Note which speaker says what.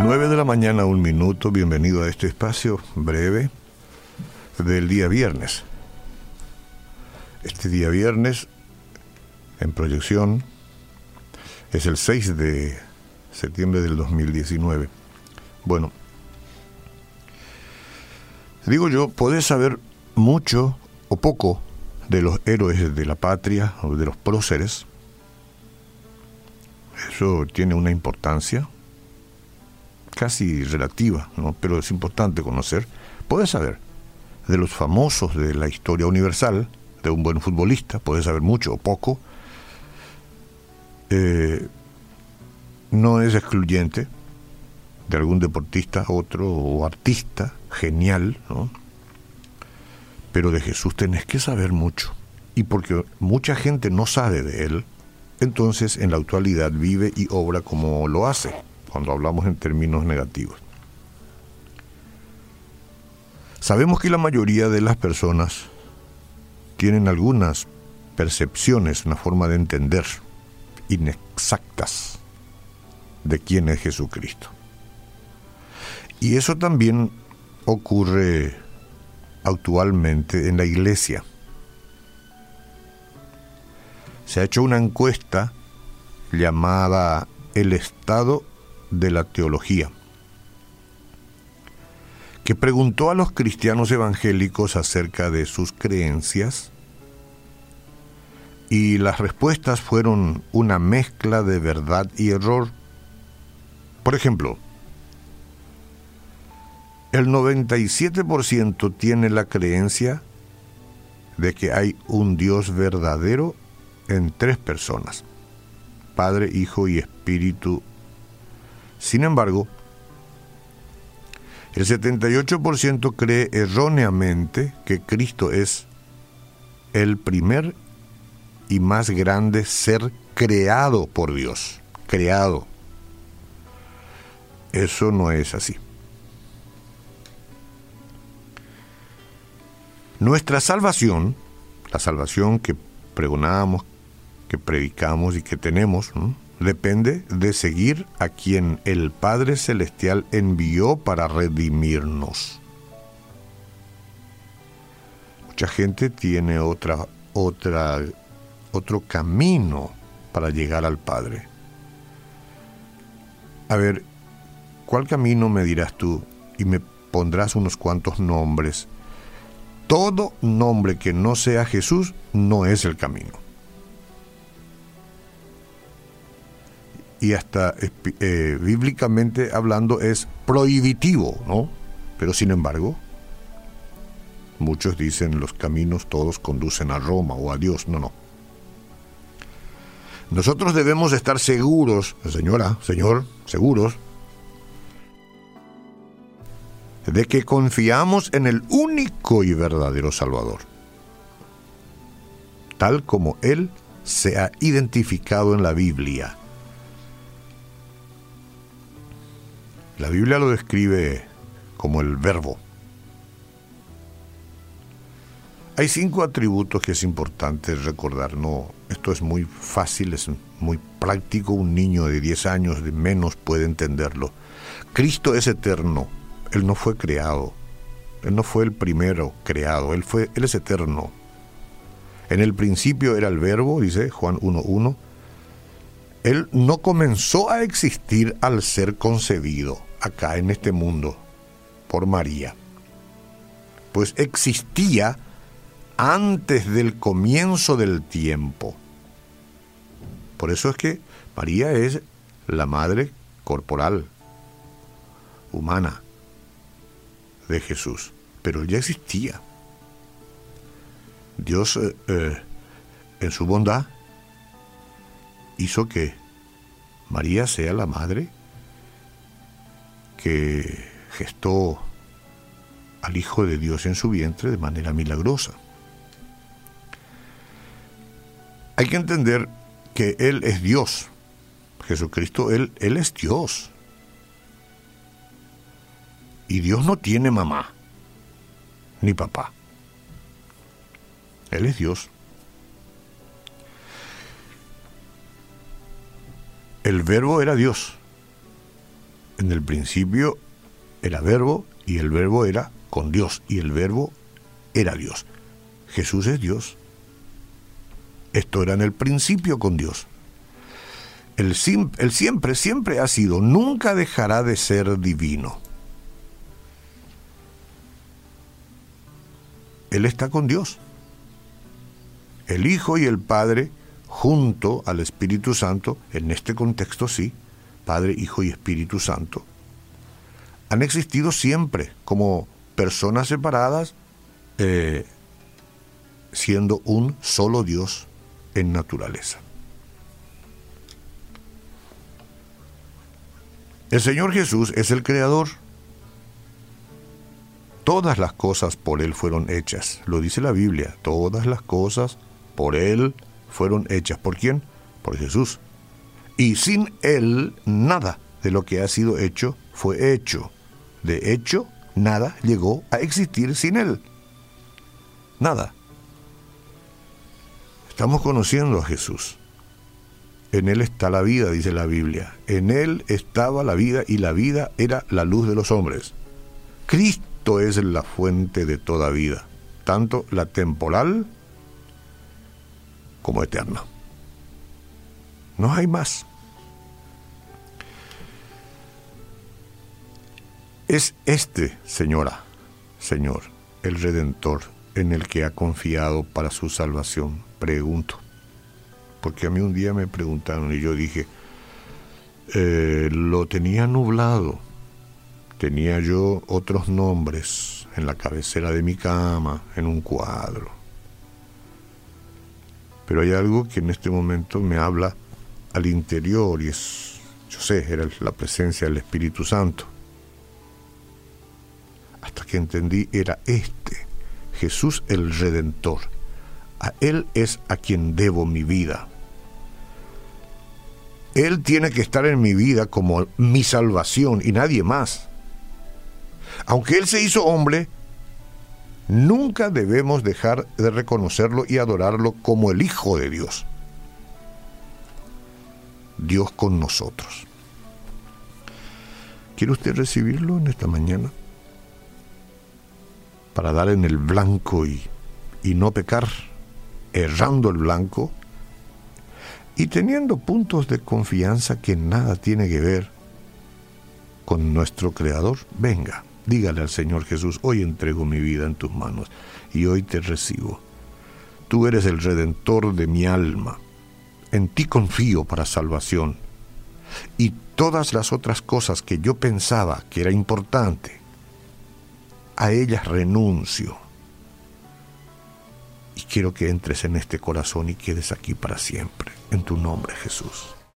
Speaker 1: 9 de la mañana, un minuto. Bienvenido a este espacio breve del día viernes. Este día viernes, en proyección, es el 6 de septiembre del 2019. Bueno, digo yo, podés saber mucho o poco de los héroes de la patria o de los próceres. Eso tiene una importancia casi relativa, ¿no? pero es importante conocer. Puedes saber de los famosos de la historia universal, de un buen futbolista, puedes saber mucho o poco. Eh, no es excluyente de algún deportista, otro o artista genial, ¿no? Pero de Jesús tenés que saber mucho. Y porque mucha gente no sabe de él, entonces en la actualidad vive y obra como lo hace cuando hablamos en términos negativos. Sabemos que la mayoría de las personas tienen algunas percepciones, una forma de entender inexactas de quién es Jesucristo. Y eso también ocurre actualmente en la iglesia. Se ha hecho una encuesta llamada El Estado de la teología, que preguntó a los cristianos evangélicos acerca de sus creencias y las respuestas fueron una mezcla de verdad y error. Por ejemplo, el 97% tiene la creencia de que hay un Dios verdadero en tres personas, Padre, Hijo y Espíritu sin embargo, el 78% cree erróneamente que Cristo es el primer y más grande ser creado por Dios, creado. Eso no es así. Nuestra salvación, la salvación que pregonamos, que predicamos y que tenemos, depende de seguir a quien el Padre Celestial envió para redimirnos. Mucha gente tiene otra, otra, otro camino para llegar al Padre. A ver, ¿cuál camino me dirás tú? Y me pondrás unos cuantos nombres. Todo nombre que no sea Jesús no es el camino. Y hasta eh, bíblicamente hablando es prohibitivo, ¿no? Pero sin embargo, muchos dicen los caminos todos conducen a Roma o a Dios. No, no. Nosotros debemos estar seguros, señora, señor, seguros, de que confiamos en el único y verdadero Salvador, tal como Él se ha identificado en la Biblia La Biblia lo describe como el verbo. Hay cinco atributos que es importante recordar. No, esto es muy fácil, es muy práctico. Un niño de 10 años de menos puede entenderlo. Cristo es eterno. Él no fue creado. Él no fue el primero creado. Él fue, él es eterno. En el principio era el verbo, dice Juan 1.1. Él no comenzó a existir al ser concebido acá en este mundo por María, pues existía antes del comienzo del tiempo. Por eso es que María es la madre corporal, humana, de Jesús, pero ya existía. Dios, eh, eh, en su bondad, hizo que María sea la madre que gestó al Hijo de Dios en su vientre de manera milagrosa. Hay que entender que Él es Dios. Jesucristo, Él, Él es Dios. Y Dios no tiene mamá, ni papá. Él es Dios. El verbo era Dios En el principio era verbo y el verbo era con Dios y el verbo era Dios. Jesús es Dios. Esto era en el principio con Dios. El, siempre, siempre ha sido, nunca dejará de ser divino. Él está con Dios. El Hijo y el Padre, junto al Espíritu Santo, en este contexto sí, Padre, Hijo y Espíritu Santo, han existido siempre como personas separadas, eh, siendo un solo Dios en naturaleza. El Señor Jesús es el Creador. Todas las cosas por Él fueron hechas. Lo dice la Biblia. Todas las cosas por Él fueron hechas. ¿Por quién? Por Jesús. Y sin Él, nada de lo que ha sido hecho fue hecho. De hecho, nada llegó a existir sin Él. Nada. Estamos conociendo a Jesús. En Él está la vida, dice la Biblia. En Él estaba la vida y la vida era la luz de los hombres. Cristo es la fuente de toda vida, tanto la temporal como eterna. No hay más. Es este, señora, Señor, el Redentor en el que ha confiado para su salvación, pregunto. Porque a mí un día me preguntaron y yo dije, eh, lo tenía nublado, tenía yo otros nombres en la cabecera de mi cama, en un cuadro. Pero hay algo que en este momento me habla al interior y es, yo sé, era la presencia del Espíritu Santo que entendí era este, Jesús el Redentor. A Él es a quien debo mi vida. Él tiene que estar en mi vida como mi salvación y nadie más. Aunque Él se hizo hombre, nunca debemos dejar de reconocerlo y adorarlo como el Hijo de Dios. Dios con nosotros. ¿Quiere usted recibirlo en esta mañana? Para dar en el blanco y, y no pecar, errando el blanco y teniendo puntos de confianza que nada tiene que ver con nuestro Creador, venga, dígale al Señor Jesús, hoy entrego mi vida en tus manos y hoy te recibo. Tú eres el redentor de mi alma. En ti confío para salvación. Y todas las otras cosas que yo pensaba que era importante, a ellas renuncio. Y quiero que entres en este corazón y quedes aquí para siempre. En tu nombre, Jesús.